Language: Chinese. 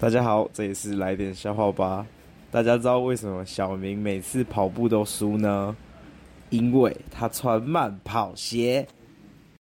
大家好，这里是来点笑话吧。大家知道为什么小明每次跑步都输呢？因为他穿慢跑鞋。